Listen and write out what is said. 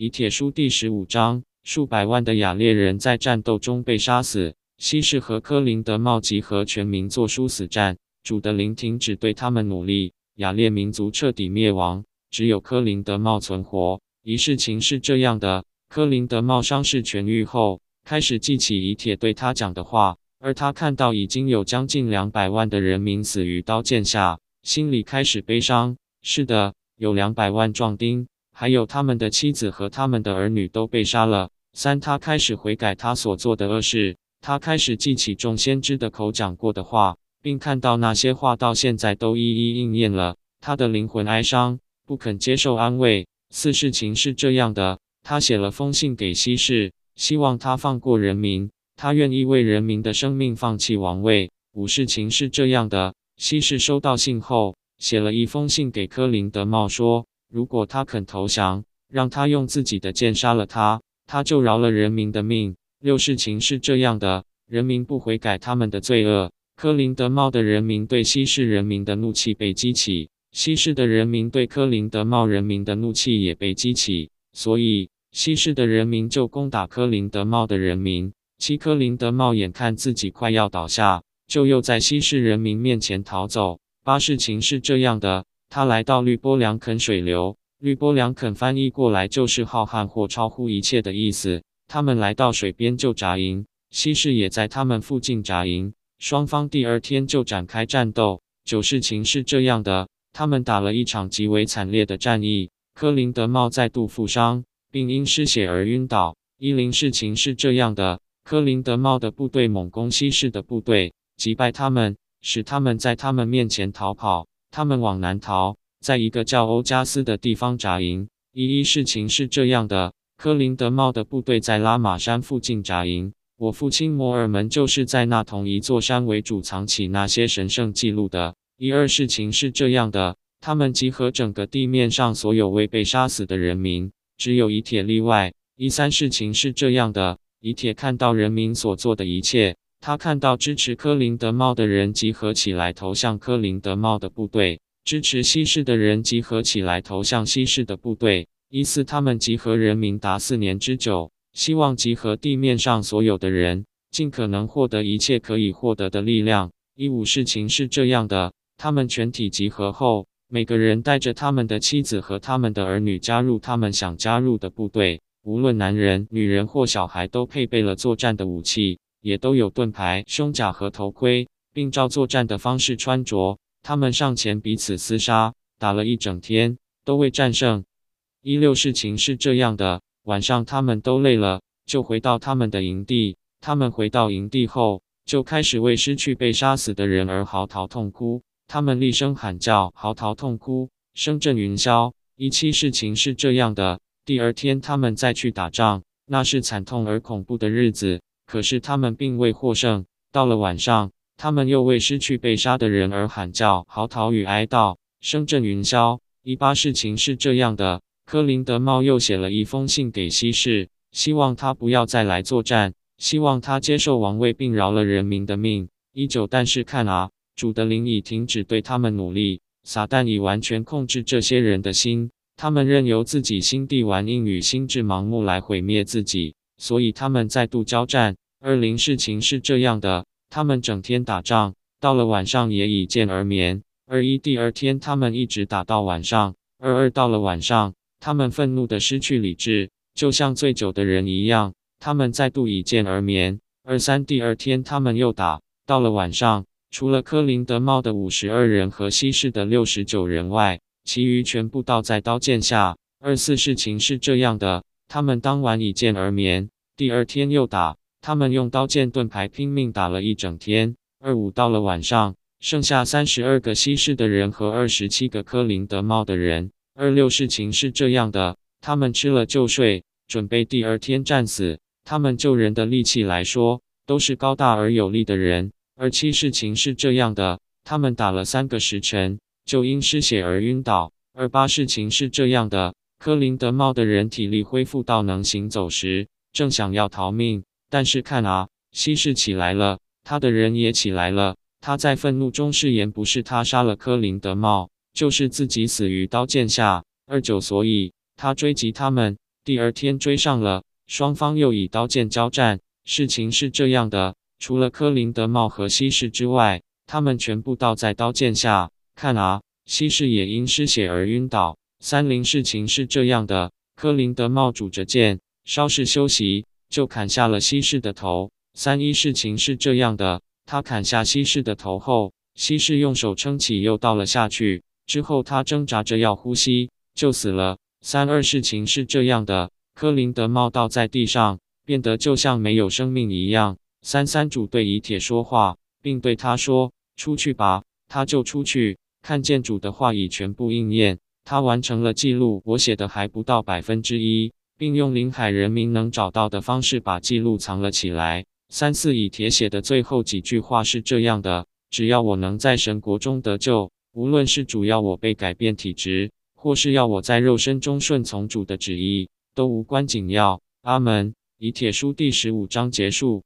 以铁书第十五章，数百万的雅列人在战斗中被杀死。西氏和科林德茂集合全民做殊死战，主的灵停止对他们努力，雅列民族彻底灭亡，只有科林德茂存活。一事情是这样的：科林德茂伤势痊愈后，开始记起以铁对他讲的话，而他看到已经有将近两百万的人民死于刀剑下，心里开始悲伤。是的，有两百万壮丁。还有他们的妻子和他们的儿女都被杀了。三，他开始悔改他所做的恶事，他开始记起众先知的口讲过的话，并看到那些话到现在都一一应验了。他的灵魂哀伤，不肯接受安慰。四，事情是这样的，他写了封信给西氏，希望他放过人民，他愿意为人民的生命放弃王位。五，事情是这样的，西氏收到信后，写了一封信给科林德茂说。如果他肯投降，让他用自己的剑杀了他，他就饶了人民的命。六事情是这样的：人民不悔改他们的罪恶，科林德茂的人民对西市人民的怒气被激起，西市的人民对科林德茂人民的怒气也被激起，所以西市的人民就攻打科林德茂的人民。七科林德茂眼看自己快要倒下，就又在西市人民面前逃走。八事情是这样的。他来到绿波良肯水流，绿波良肯翻译过来就是浩瀚或超乎一切的意思。他们来到水边就扎营，西氏也在他们附近扎营。双方第二天就展开战斗。九事情是这样的，他们打了一场极为惨烈的战役，科林德茂再度负伤，并因失血而晕倒。一零事情是这样的，科林德茂的部队猛攻西氏的部队，击败他们，使他们在他们面前逃跑。他们往南逃，在一个叫欧加斯的地方扎营。一一事情是这样的：科林德茂的部队在拉玛山附近扎营。我父亲摩尔门就是在那同一座山为主藏起那些神圣记录的。一二事情是这样的：他们集合整个地面上所有未被杀死的人民，只有以铁例外。一三事情是这样的：以铁看到人民所做的一切。他看到支持科林德茂的人集合起来投向科林德茂的部队，支持西式的人集合起来投向西式的部队。一四，他们集合人民达四年之久，希望集合地面上所有的人，尽可能获得一切可以获得的力量。一五，事情是这样的：他们全体集合后，每个人带着他们的妻子和他们的儿女加入他们想加入的部队。无论男人、女人或小孩，都配备了作战的武器。也都有盾牌、胸甲和头盔，并照作战的方式穿着。他们上前彼此厮杀，打了一整天，都未战胜。一六事情是这样的：晚上他们都累了，就回到他们的营地。他们回到营地后，就开始为失去被杀死的人而嚎啕痛哭。他们厉声喊叫，嚎啕痛哭，声震云霄。一七事情是这样的：第二天他们再去打仗，那是惨痛而恐怖的日子。可是他们并未获胜。到了晚上，他们又为失去被杀的人而喊叫、嚎啕与哀悼，声震云霄。一八事情是这样的：科林德茂又写了一封信给西氏，希望他不要再来作战，希望他接受王位并饶了人民的命。一九，但是看啊，主的灵已停止对他们努力，撒旦已完全控制这些人的心，他们任由自己心地顽硬与心智盲目来毁灭自己。所以他们再度交战。二零事情是这样的：他们整天打仗，到了晚上也以剑而眠。二一第二天，他们一直打到晚上。二二到了晚上，他们愤怒的失去理智，就像醉酒的人一样。他们再度以剑而眠。二三第二天，他们又打到了晚上，除了科林德茂的五十二人和西市的六十九人外，其余全部倒在刀剑下。二四事情是这样的。他们当晚以剑而眠，第二天又打。他们用刀剑盾牌拼命打了一整天。二五到了晚上，剩下三十二个西式的人和二十七个科林德茂的人。二六事情是这样的：他们吃了就睡，准备第二天战死。他们救人的力气来说，都是高大而有力的人。二七事情是这样的：他们打了三个时辰，就因失血而晕倒。二八事情是这样的。科林德茂的人体力恢复到能行走时，正想要逃命，但是看啊，西氏起来了，他的人也起来了。他在愤怒中誓言，不是他杀了科林德茂，就是自己死于刀剑下。二九，所以他追击他们。第二天追上了，双方又以刀剑交战。事情是这样的，除了科林德茂和西士之外，他们全部倒在刀剑下。看啊，西士也因失血而晕倒。三零事情是这样的，科林德茂拄着剑，稍事休息，就砍下了西氏的头。三一事情是这样的，他砍下西氏的头后，西氏用手撑起，又倒了下去。之后他挣扎着要呼吸，就死了。三二事情是这样的，科林德茂倒在地上。变得就像没有生命一样。三三主对乙铁说话，并对他说：“出去吧。”他就出去，看见主的话已全部应验。他完成了记录，我写的还不到百分之一，并用临海人民能找到的方式把记录藏了起来。三四以铁写的最后几句话是这样的：“只要我能在神国中得救，无论是主要我被改变体质，或是要我在肉身中顺从主的旨意，都无关紧要。”阿门。以铁书第十五章结束。